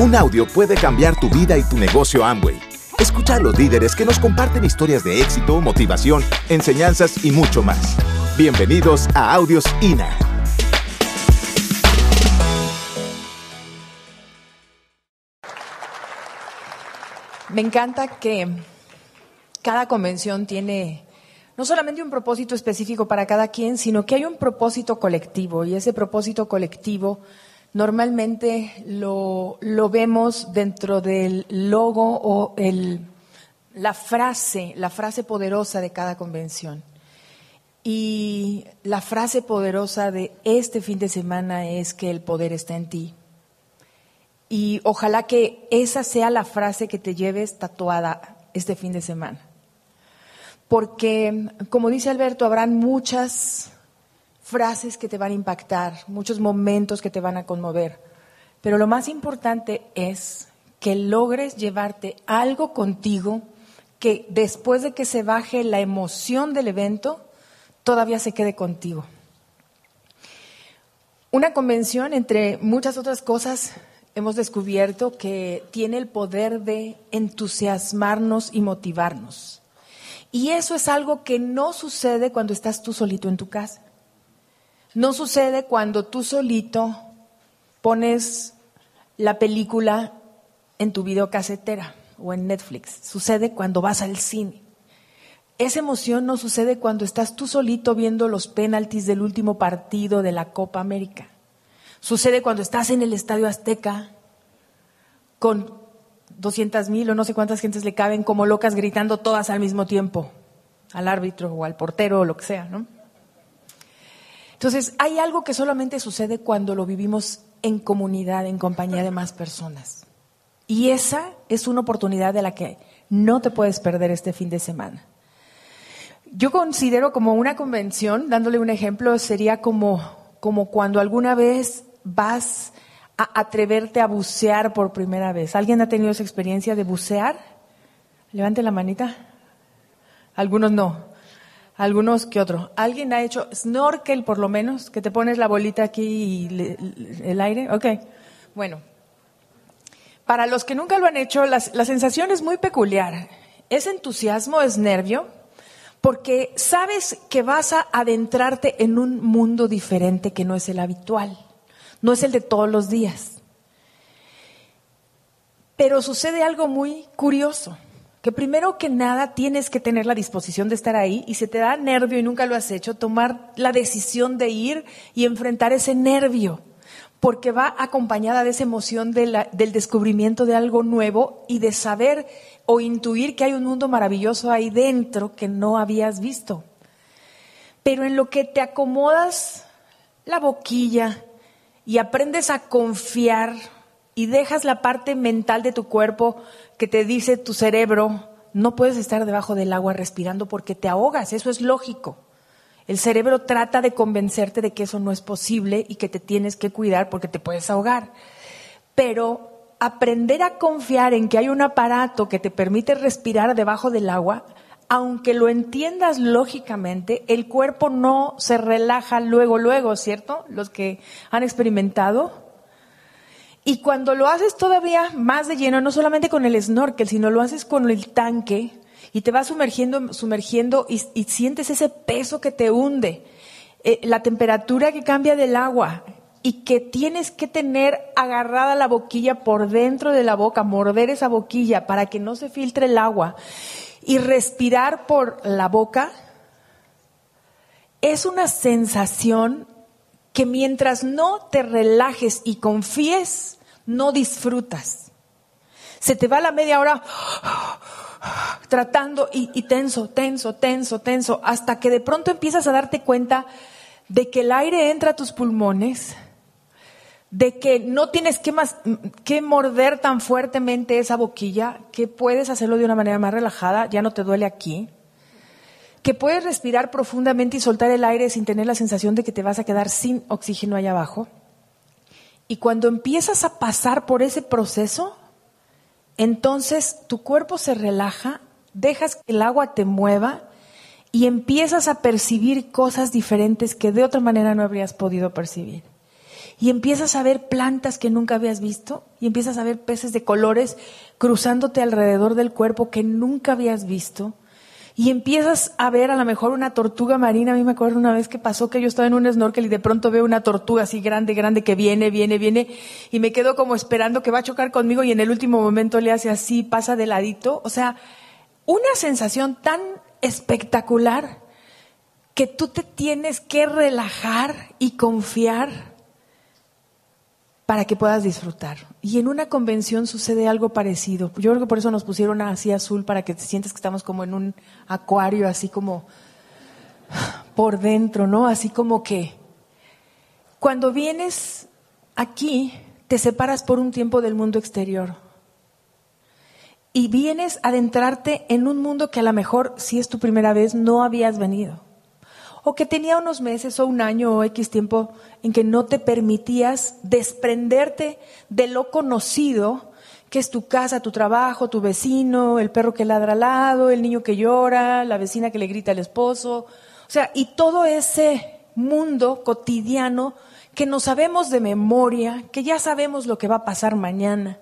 Un audio puede cambiar tu vida y tu negocio Amway. Escucha a los líderes que nos comparten historias de éxito, motivación, enseñanzas y mucho más. Bienvenidos a Audios INA. Me encanta que cada convención tiene no solamente un propósito específico para cada quien, sino que hay un propósito colectivo y ese propósito colectivo normalmente lo, vemos dentro del logo o el, la frase, la frase poderosa de cada convención. Y la frase poderosa de este fin de semana es que el poder está en ti. Y ojalá que esa sea la frase que te lleves tatuada este fin de semana. Porque, como dice Alberto, habrán muchas frases que te van a impactar, muchos momentos que te van a conmover. Pero lo más importante es que logres llevarte algo contigo que después de que se baje la emoción del evento, todavía se quede contigo. Una convención, entre muchas otras cosas, hemos descubierto que tiene el poder de entusiasmarnos y motivarnos. Y eso es algo que no sucede cuando estás tú solito en tu casa. No sucede cuando tú solito pones la película en tu videocasetera o en Netflix. Sucede cuando vas al cine. Esa emoción no sucede cuando estás tú solito viendo los penaltis del último partido de la Copa América. Sucede cuando estás en el Estadio Azteca con 200 mil o no sé cuántas gentes le caben como locas gritando todas al mismo tiempo al árbitro o al portero o lo que sea, ¿no? Entonces, hay algo que solamente sucede cuando lo vivimos en comunidad, en compañía de más personas. Y esa es una oportunidad de la que no te puedes perder este fin de semana. Yo considero como una convención, dándole un ejemplo, sería como, como cuando alguna vez vas a atreverte a bucear por primera vez. ¿Alguien ha tenido esa experiencia de bucear? Levante la manita. Algunos no algunos que otro. ¿Alguien ha hecho snorkel por lo menos? Que te pones la bolita aquí y el aire. Ok. Bueno. Para los que nunca lo han hecho, la sensación es muy peculiar. Es entusiasmo, es nervio, porque sabes que vas a adentrarte en un mundo diferente que no es el habitual, no es el de todos los días. Pero sucede algo muy curioso que primero que nada tienes que tener la disposición de estar ahí y se te da nervio y nunca lo has hecho, tomar la decisión de ir y enfrentar ese nervio, porque va acompañada de esa emoción del descubrimiento de algo nuevo y de saber o intuir que hay un mundo maravilloso ahí dentro que no habías visto. Pero en lo que te acomodas la boquilla y aprendes a confiar y dejas la parte mental de tu cuerpo que te dice tu cerebro, no puedes estar debajo del agua respirando porque te ahogas, eso es lógico. El cerebro trata de convencerte de que eso no es posible y que te tienes que cuidar porque te puedes ahogar. Pero aprender a confiar en que hay un aparato que te permite respirar debajo del agua, aunque lo entiendas lógicamente, el cuerpo no se relaja luego, luego, ¿cierto? Los que han experimentado, y cuando lo haces todavía más de lleno, no solamente con el snorkel, sino lo haces con el tanque y te vas sumergiendo, sumergiendo y, sientes ese peso que te hunde, eh, la temperatura que cambia del agua y que tienes que tener agarrada la boquilla por dentro de la boca, morder esa boquilla para que no se filtre el agua y respirar por la boca, es una sensación que mientras no te relajes y confíes no disfrutas. Se te va la media hora tratando y, tenso, tenso, tenso, tenso, hasta que de pronto empiezas a darte cuenta de que el aire entra a tus pulmones, de que no tienes que, más, que morder tan fuertemente esa boquilla, que puedes hacerlo de una manera más relajada, ya no te duele aquí, que puedes respirar profundamente y soltar el aire sin tener la sensación de que te vas a quedar sin oxígeno allá abajo. Y cuando empiezas a pasar por ese proceso, entonces tu cuerpo se relaja, dejas que el agua te mueva y empiezas a percibir cosas diferentes que de otra manera no habrías podido percibir. y empiezas a ver plantas que nunca habías visto y empiezas a ver peces de colores cruzándote alrededor del cuerpo que nunca habías visto y empiezas a ver a lo mejor una tortuga marina. A mí me acuerdo una vez que pasó que yo estaba en un snorkel y de pronto veo una tortuga así grande, grande que viene, viene, viene y me quedo como esperando que va a chocar conmigo y en el último momento le hace así, pasa de ladito. O sea, una sensación tan espectacular que tú te tienes que relajar y confiar para que puedas disfrutar. Y en una convención sucede algo parecido. Yo creo que por eso nos pusieron así azul para que te sientes que estamos como en un acuario, así como por dentro, ¿no? Así como que cuando vienes aquí, te separas por un tiempo del mundo exterior. Y vienes a adentrarte en un mundo que a lo mejor, si es tu primera vez, no habías venido o que tenía unos meses o un año o X tiempo en que no te permitías desprenderte de lo conocido, que es tu casa, tu trabajo, tu vecino, el perro que ladra al lado, el niño que llora, la vecina que le grita al esposo, o sea, y todo ese mundo cotidiano que no sabemos de memoria, que ya sabemos lo que va a pasar mañana.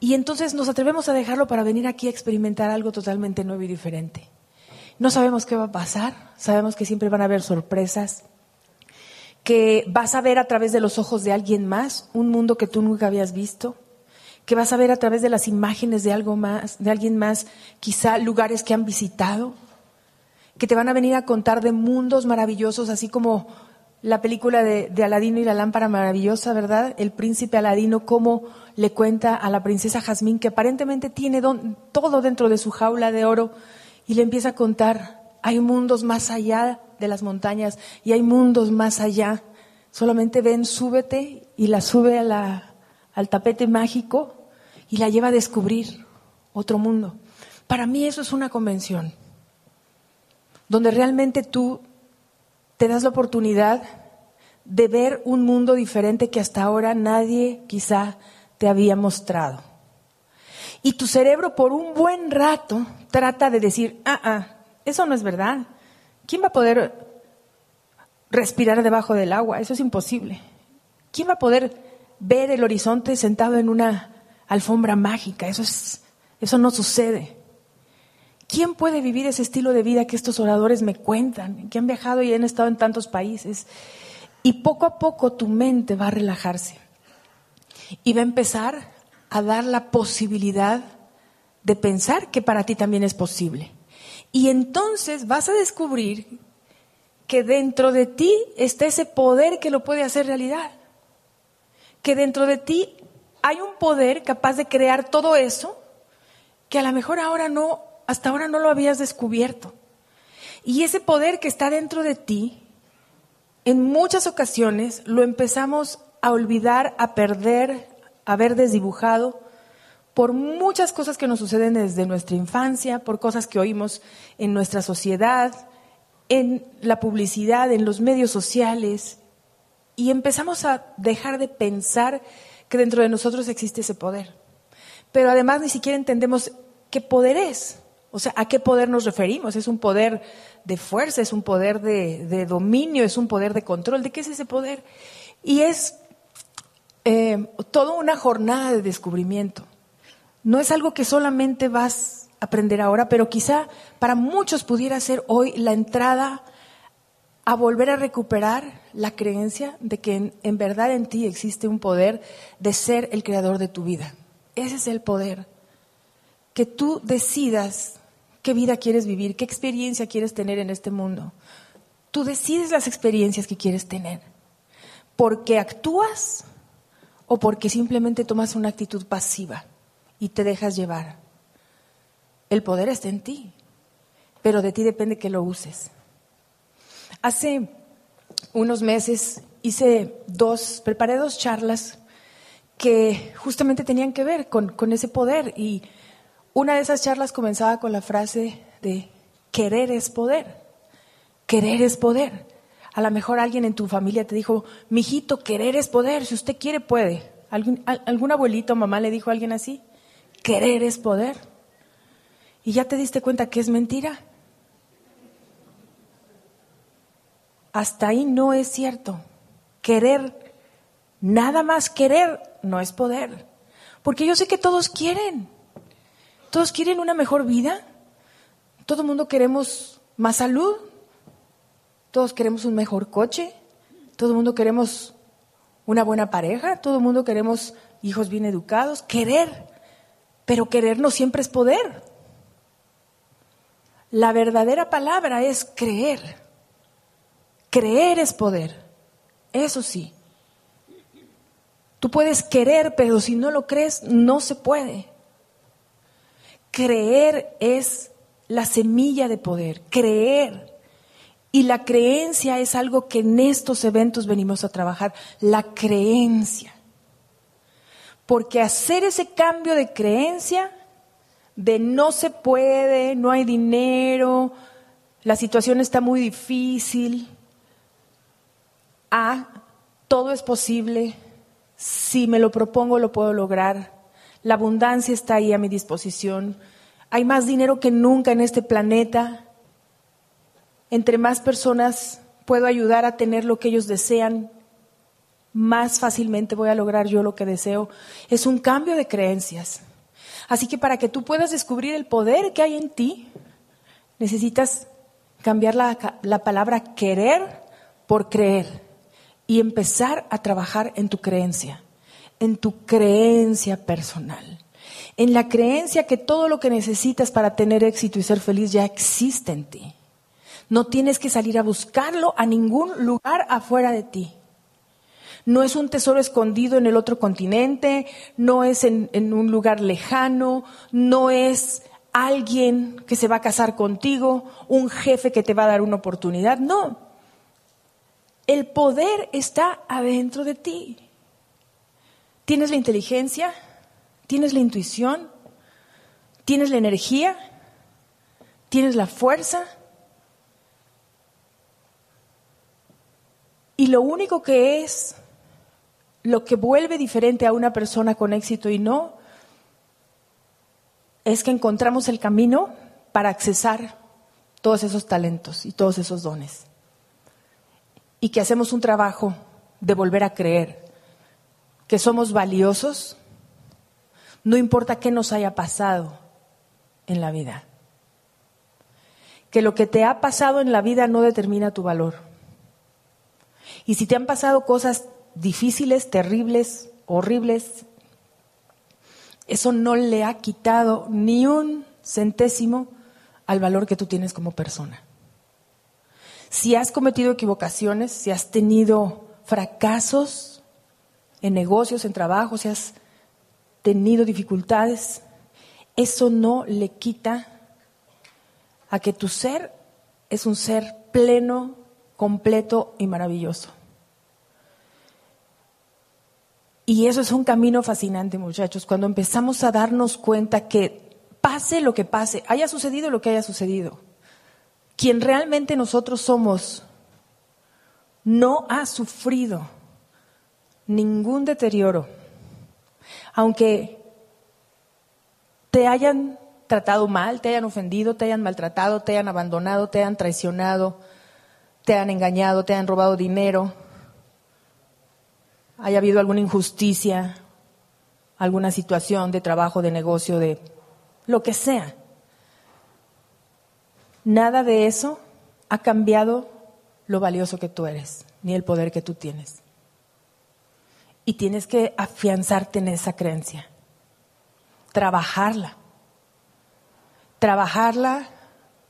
Y entonces nos atrevemos a dejarlo para venir aquí a experimentar algo totalmente nuevo y diferente. No sabemos qué va a pasar, sabemos que siempre van a haber sorpresas, que vas a ver a través de los ojos de alguien más un mundo que tú nunca habías visto, que vas a ver a través de las imágenes de algo más, de alguien más, quizá lugares que han visitado, que te van a venir a contar de mundos maravillosos, así como la película de, Aladino y la lámpara maravillosa, ¿verdad? El príncipe Aladino, cómo le cuenta a la princesa Jazmín que aparentemente tiene todo dentro de su jaula de oro, y le empieza a contar, hay mundos más allá de las montañas y hay mundos más allá. Solamente ven, súbete y la sube al tapete mágico y la lleva a descubrir otro mundo. Para mí eso es una convención, donde realmente tú te das la oportunidad de ver un mundo diferente que hasta ahora nadie quizá te había mostrado. Y tu cerebro por un buen rato trata de decir, ah, ah, eso no es verdad. ¿Quién va a poder respirar debajo del agua? Eso es imposible. ¿Quién va a poder ver el horizonte sentado en una alfombra mágica? Eso, es, eso no sucede. ¿Quién puede vivir ese estilo de vida que estos oradores me cuentan, que han viajado y han estado en tantos países? Y poco a poco tu mente va a relajarse y va a empezar a dar la posibilidad de pensar que para ti también es posible. Y entonces vas a descubrir que dentro de ti está ese poder que lo puede hacer realidad. Que dentro de ti hay un poder capaz de crear todo eso que a lo mejor ahora no, hasta ahora no lo habías descubierto. Y ese poder que está dentro de ti, en muchas ocasiones lo empezamos a olvidar, a perder, haber desdibujado por muchas cosas que nos suceden desde nuestra infancia, por cosas que oímos en nuestra sociedad, en la publicidad, en los medios sociales, y empezamos a dejar de pensar que dentro de nosotros existe ese poder. Pero además ni siquiera entendemos qué poder es, o sea, a qué poder nos referimos. Es un poder de fuerza, es un poder de, de dominio, es un poder de control. ¿De qué es ese poder? Y es eh, toda una jornada de descubrimiento. No es algo que solamente vas a aprender ahora, pero quizá para muchos pudiera ser hoy la entrada a volver a recuperar la creencia de que en, verdad en ti existe un poder de ser el creador de tu vida. Ese es el poder. Que tú decidas qué vida quieres vivir, qué experiencia quieres tener en este mundo. Tú decides las experiencias que quieres tener. Porque actúas o porque simplemente tomas una actitud pasiva y te dejas llevar. El poder está en ti, pero de ti depende que lo uses. Hace unos meses hice dos, preparé dos charlas que justamente tenían que ver con, con ese poder y una de esas charlas comenzaba con la frase de querer es poder, querer es poder. A lo mejor alguien en tu familia te dijo, mijito, querer es poder, si usted quiere puede. ¿Algún, ¿Algún abuelito o mamá le dijo a alguien así? Querer es poder. ¿Y ya te diste cuenta que es mentira? Hasta ahí no es cierto. Querer Nada más querer no es poder. Porque yo sé que todos quieren. Todos quieren una mejor vida. Todo el mundo queremos más salud. Todos queremos un mejor coche. Todo el mundo queremos una buena pareja. Todo el mundo queremos hijos bien educados. Querer. Pero querer no siempre es poder. La verdadera palabra es creer. Creer es poder. Eso sí. Tú puedes querer, pero si no lo crees, no se puede. Creer es la semilla de poder. Creer. Y la creencia es algo que en estos eventos venimos a trabajar. La creencia. Porque hacer ese cambio de creencia de no se puede, no hay dinero, la situación está muy difícil, a todo es posible, si me lo propongo lo puedo lograr, la abundancia está ahí a mi disposición, hay más dinero que nunca en este planeta, entre más personas puedo ayudar a tener lo que ellos desean, más fácilmente voy a lograr yo lo que deseo. Es un cambio de creencias. Así que para que tú puedas descubrir el poder que hay en ti, necesitas cambiar la, la palabra querer por creer y empezar a trabajar en tu creencia, en tu creencia personal, en la creencia que todo lo que necesitas para tener éxito y ser feliz ya existe en ti. No tienes que salir a buscarlo a ningún lugar afuera de ti no es un tesoro escondido en el otro continente, no es en, un lugar lejano, no es alguien que se va a casar contigo, un jefe que te va a dar una oportunidad, no. El poder está adentro de ti. ¿Tienes la inteligencia? ¿Tienes la intuición? ¿Tienes la energía? ¿Tienes la fuerza? Y lo único que es lo que vuelve diferente a una persona con éxito y no es que encontramos el camino para accesar todos esos talentos y todos esos dones. Y que hacemos un trabajo de volver a creer que somos valiosos, no importa qué nos haya pasado en la vida. Que lo que te ha pasado en la vida no determina tu valor. Y si te han pasado cosas difíciles, terribles, horribles, eso no le ha quitado ni un centésimo al valor que tú tienes como persona. Si has cometido equivocaciones, si has tenido fracasos en negocios, en trabajo, si has tenido dificultades, eso no le quita a que tu ser es un ser pleno, completo y maravilloso. Y eso es un camino fascinante, muchachos, cuando empezamos a darnos cuenta que pase lo que pase, haya sucedido lo que haya sucedido, quien realmente nosotros somos no ha sufrido ningún deterioro, aunque te hayan tratado mal, te hayan ofendido, te hayan maltratado, te hayan abandonado, te hayan traicionado, te han engañado, te han robado dinero haya habido alguna injusticia, alguna situación de trabajo, de negocio, de lo que sea. Nada de eso ha cambiado lo valioso que tú eres, ni el poder que tú tienes. Y tienes que afianzarte en esa creencia, trabajarla, trabajarla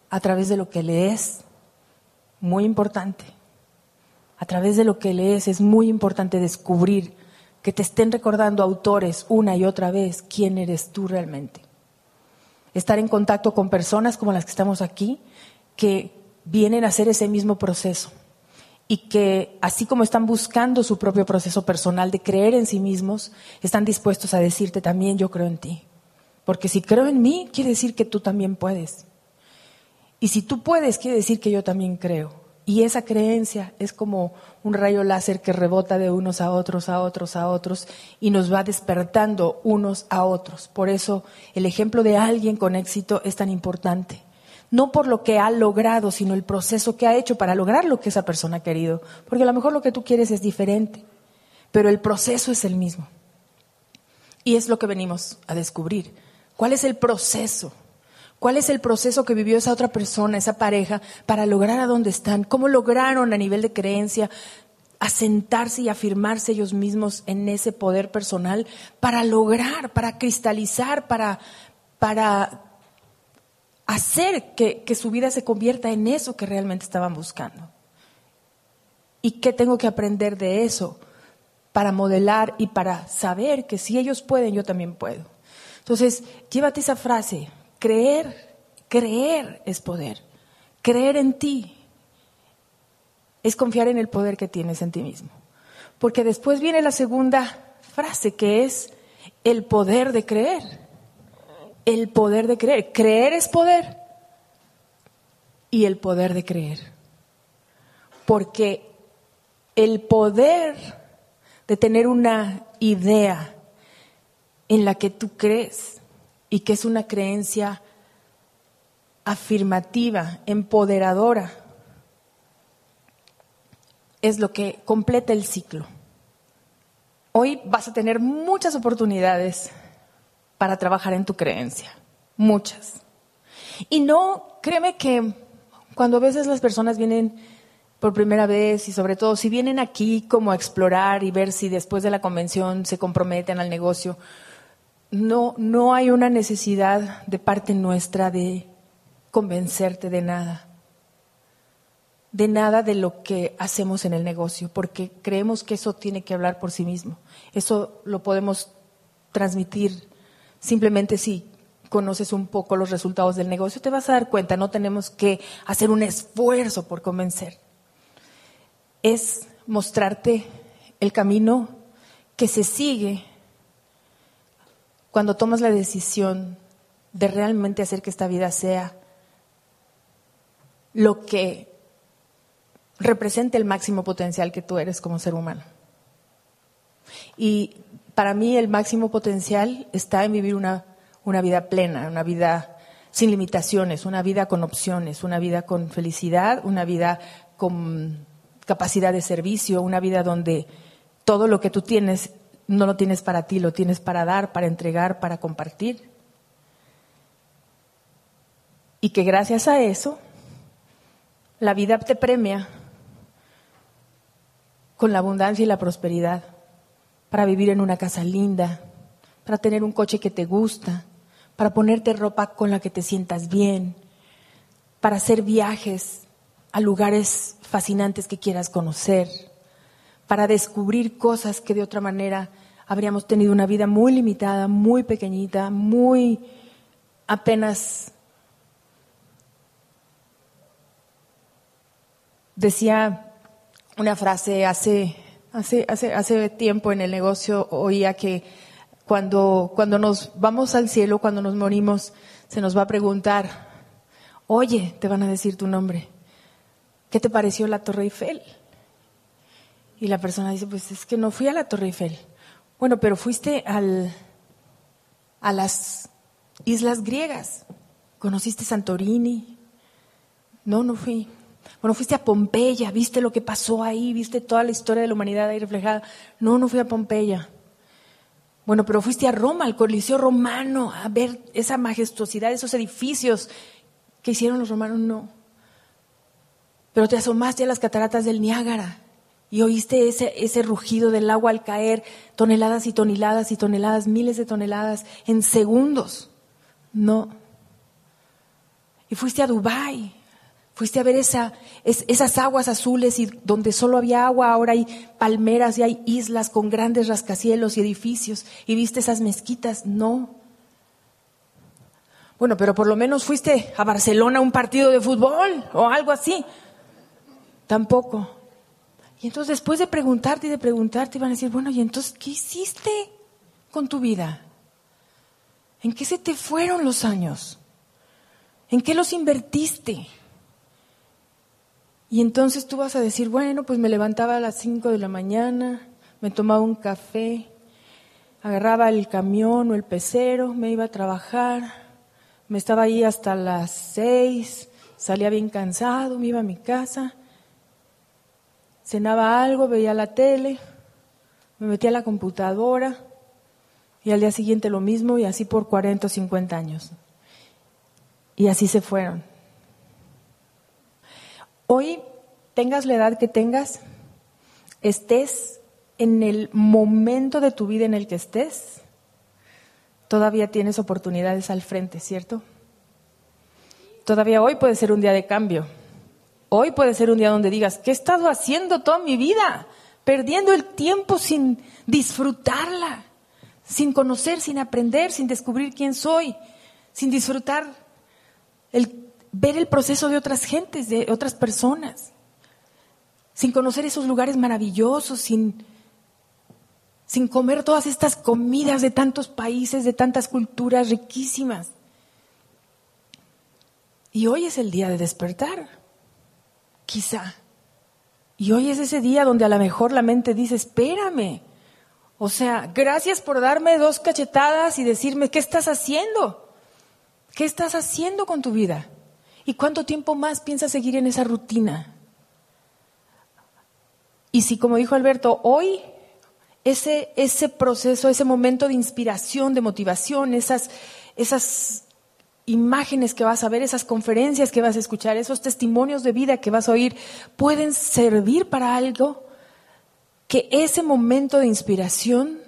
a través de lo que lees, muy importante a través de lo que lees es muy importante descubrir que te estén recordando autores una y otra vez quién eres tú realmente. Estar en contacto con personas como las que estamos aquí, que vienen a hacer ese mismo proceso y que así como están buscando su propio proceso personal de creer en sí mismos, están dispuestos a decirte también yo creo en ti. Porque si creo en mí, quiere decir que tú también puedes. Y si tú puedes, quiere decir que yo también creo. Y esa creencia es como un rayo láser que rebota de unos a otros, a otros, a otros y nos va despertando unos a otros. Por eso el ejemplo de alguien con éxito es tan importante. No por lo que ha logrado, sino el proceso que ha hecho para lograr lo que esa persona ha querido. Porque a lo mejor lo que tú quieres es diferente. pero el proceso es el mismo. Y es lo que venimos a descubrir. ¿Cuál es el proceso? ¿Cuál es el proceso que vivió esa otra persona, esa pareja, para lograr a dónde están? ¿Cómo lograron a nivel de creencia asentarse y afirmarse ellos mismos en ese poder personal para lograr, para cristalizar, para, para hacer que, que su vida se convierta en eso que realmente estaban buscando? ¿Y qué tengo que aprender de eso para modelar y para saber que si ellos pueden, yo también puedo? Entonces, llévate esa frase, Creer, creer es poder. Creer en ti es confiar en el poder que tienes en ti mismo. Porque después viene la segunda frase que es el poder de creer. El poder de creer. Creer es poder. Y el poder de creer. Porque el poder de tener una idea en la que tú crees y que es una creencia afirmativa, empoderadora, es lo que completa el ciclo. Hoy vas a tener muchas oportunidades para trabajar en tu creencia, muchas. Y no, créeme que cuando a veces las personas vienen por primera vez y sobre todo si vienen aquí como a explorar y ver si después de la convención se comprometen al negocio, no, no hay una necesidad de parte nuestra de convencerte de nada, de nada de lo que hacemos en el negocio, porque creemos que eso tiene que hablar por sí mismo. Eso lo podemos transmitir simplemente si conoces un poco los resultados del negocio, te vas a dar cuenta, no tenemos que hacer un esfuerzo por convencer. Es mostrarte el camino que se sigue cuando tomas la decisión de realmente hacer que esta vida sea lo que represente el máximo potencial que tú eres como ser humano. Y para mí el máximo potencial está en vivir una, una vida plena, una vida sin limitaciones, una vida con opciones, una vida con felicidad, una vida con capacidad de servicio, una vida donde todo lo que tú tienes no lo tienes para ti, lo tienes para dar, para entregar, para compartir. Y que gracias a eso, la vida te premia con la abundancia y la prosperidad, para vivir en una casa linda, para tener un coche que te gusta, para ponerte ropa con la que te sientas bien, para hacer viajes a lugares fascinantes que quieras conocer para descubrir cosas que de otra manera habríamos tenido una vida muy limitada, muy pequeñita, muy apenas... Decía una frase hace, hace, hace, hace tiempo en el negocio, oía que cuando, cuando nos vamos al cielo, cuando nos morimos, se nos va a preguntar, oye, te van a decir tu nombre, ¿qué te pareció la Torre Eiffel? Y la persona dice, pues es que no fui a la Torre Eiffel. Bueno, pero fuiste al, a las islas griegas. ¿Conociste Santorini? No, no fui. Bueno, fuiste a Pompeya, viste lo que pasó ahí, viste toda la historia de la humanidad ahí reflejada. No, no fui a Pompeya. Bueno, pero fuiste a Roma, al Coliseo romano, a ver esa majestuosidad, esos edificios que hicieron los romanos. No. Pero te asomaste a las cataratas del Niágara y oíste ese, ese rugido del agua al caer, toneladas y toneladas y toneladas, miles de toneladas en segundos. No. Y fuiste a Dubái, fuiste a ver esa, esas aguas azules y donde solo había agua, ahora hay palmeras y hay islas con grandes rascacielos y edificios. Y viste esas mezquitas. No. Bueno, pero por lo menos fuiste a Barcelona a un partido de fútbol o algo así. Tampoco. Y entonces después de preguntarte y de preguntarte, iban a decir, bueno, ¿y entonces qué hiciste con tu vida? ¿En qué se te fueron los años? ¿En qué los invertiste? Y entonces tú vas a decir, bueno, pues me levantaba a las 5 de la mañana, me tomaba un café, agarraba el camión o el pecero, me iba a trabajar, me estaba ahí hasta las 6, salía bien cansado, me iba a mi casa cenaba algo, veía la tele, Me metí a la computadora y al día siguiente lo mismo y así por 40 o 50 años. Y así se fueron. Hoy, tengas la edad que tengas, estés en el momento de tu vida en el que estés, todavía tienes oportunidades al frente, ¿cierto? Todavía hoy puede ser un día de cambio. Hoy puede ser un día donde digas, ¿qué he estado haciendo toda mi vida? Perdiendo el tiempo sin disfrutarla, sin conocer, sin aprender, sin descubrir quién soy, sin disfrutar el ver el proceso de otras gentes, de otras personas, sin conocer esos lugares maravillosos, sin, sin comer todas estas comidas de tantos países, de tantas culturas riquísimas. Y hoy es el día de despertar, quizá. Y hoy es ese día donde a lo mejor la mente dice, espérame. O sea, gracias por darme dos cachetadas y decirme, ¿qué estás haciendo? ¿Qué estás haciendo con tu vida? ¿Y cuánto tiempo más piensas seguir en esa rutina? Y si, como dijo Alberto, hoy ese, ese proceso, ese momento de inspiración, de motivación, esas, esas imágenes que vas a ver, esas conferencias que vas a escuchar, esos testimonios de vida que vas a oír, pueden servir para algo que ese momento de inspiración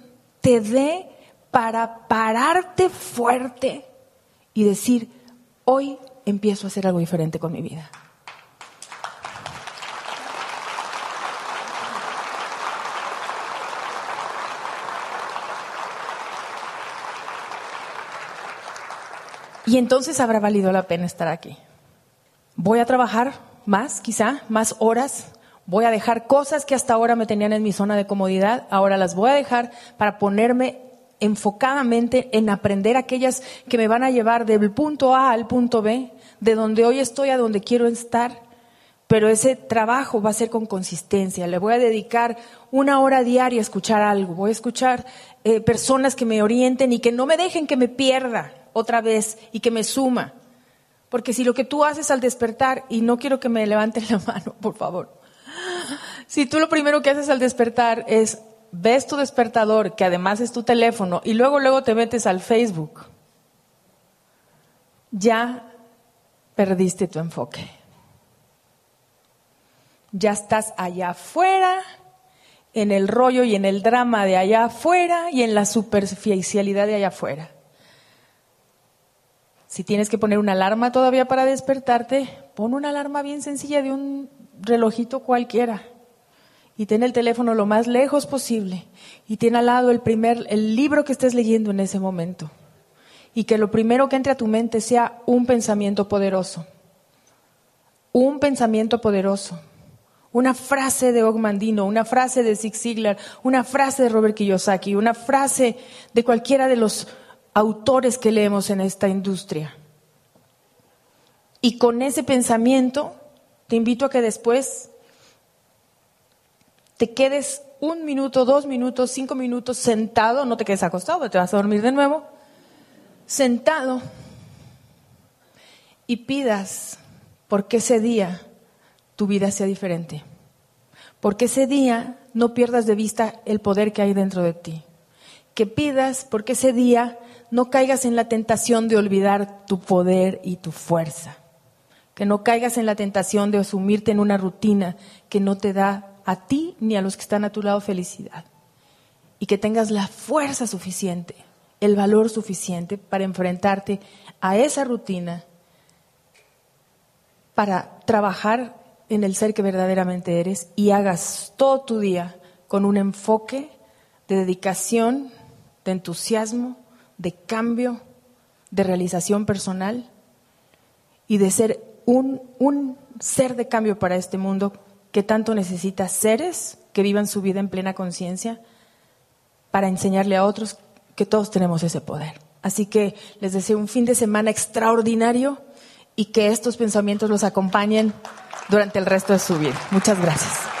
te dé para pararte fuerte y decir, hoy empiezo a hacer algo diferente con mi vida. Y entonces habrá valido la pena estar aquí. Voy a trabajar más, quizá, más horas. Voy a dejar cosas que hasta ahora me tenían en mi zona de comodidad, ahora las voy a dejar para ponerme enfocadamente en aprender aquellas que me van a llevar del punto A al punto B, de donde hoy estoy a donde quiero estar. Pero ese trabajo va a ser con consistencia. Le voy a dedicar una hora diaria a escuchar algo. Voy a escuchar eh, personas que me orienten y que no me dejen que me pierda otra vez y que me suma. Porque si lo que tú haces al despertar, y no quiero que me levanten la mano, por favor, si tú lo primero que haces al despertar es ves tu despertador, que además es tu teléfono, y luego luego te metes al Facebook, ya perdiste tu enfoque. Ya estás allá afuera, en el rollo y en el drama de allá afuera y en la superficialidad de allá afuera. Si tienes que poner una alarma todavía para despertarte, pon una alarma bien sencilla de un relojito cualquiera. Y ten el teléfono lo más lejos posible. Y ten al lado el primer, el libro que estés leyendo en ese momento. Y que lo primero que entre a tu mente sea un pensamiento poderoso. Un pensamiento poderoso. Una frase de Ogmandino, una frase de Zig Ziglar, una frase de Robert Kiyosaki, una frase de cualquiera de los autores que leemos en esta industria. Y con ese pensamiento, te invito a que después te quedes un minuto, dos minutos, cinco minutos sentado, no te quedes acostado, te vas a dormir de nuevo, sentado y pidas porque ese día tu vida sea diferente. Porque ese día no pierdas de vista el poder que hay dentro de ti. Que pidas porque ese día no caigas en la tentación de olvidar tu poder y tu fuerza. Que no caigas en la tentación de asumirte en una rutina que no te da a ti ni a los que están a tu lado felicidad. Y que tengas la fuerza suficiente, el valor suficiente para enfrentarte a esa rutina, para trabajar en el ser que verdaderamente eres y hagas todo tu día con un enfoque de dedicación, de entusiasmo, de cambio, de realización personal y de ser un, un ser de cambio para este mundo que tanto necesita seres que vivan su vida en plena conciencia para enseñarle a otros que todos tenemos ese poder. Así que les deseo un fin de semana extraordinario y que estos pensamientos los acompañen durante el resto de su vida. Muchas gracias.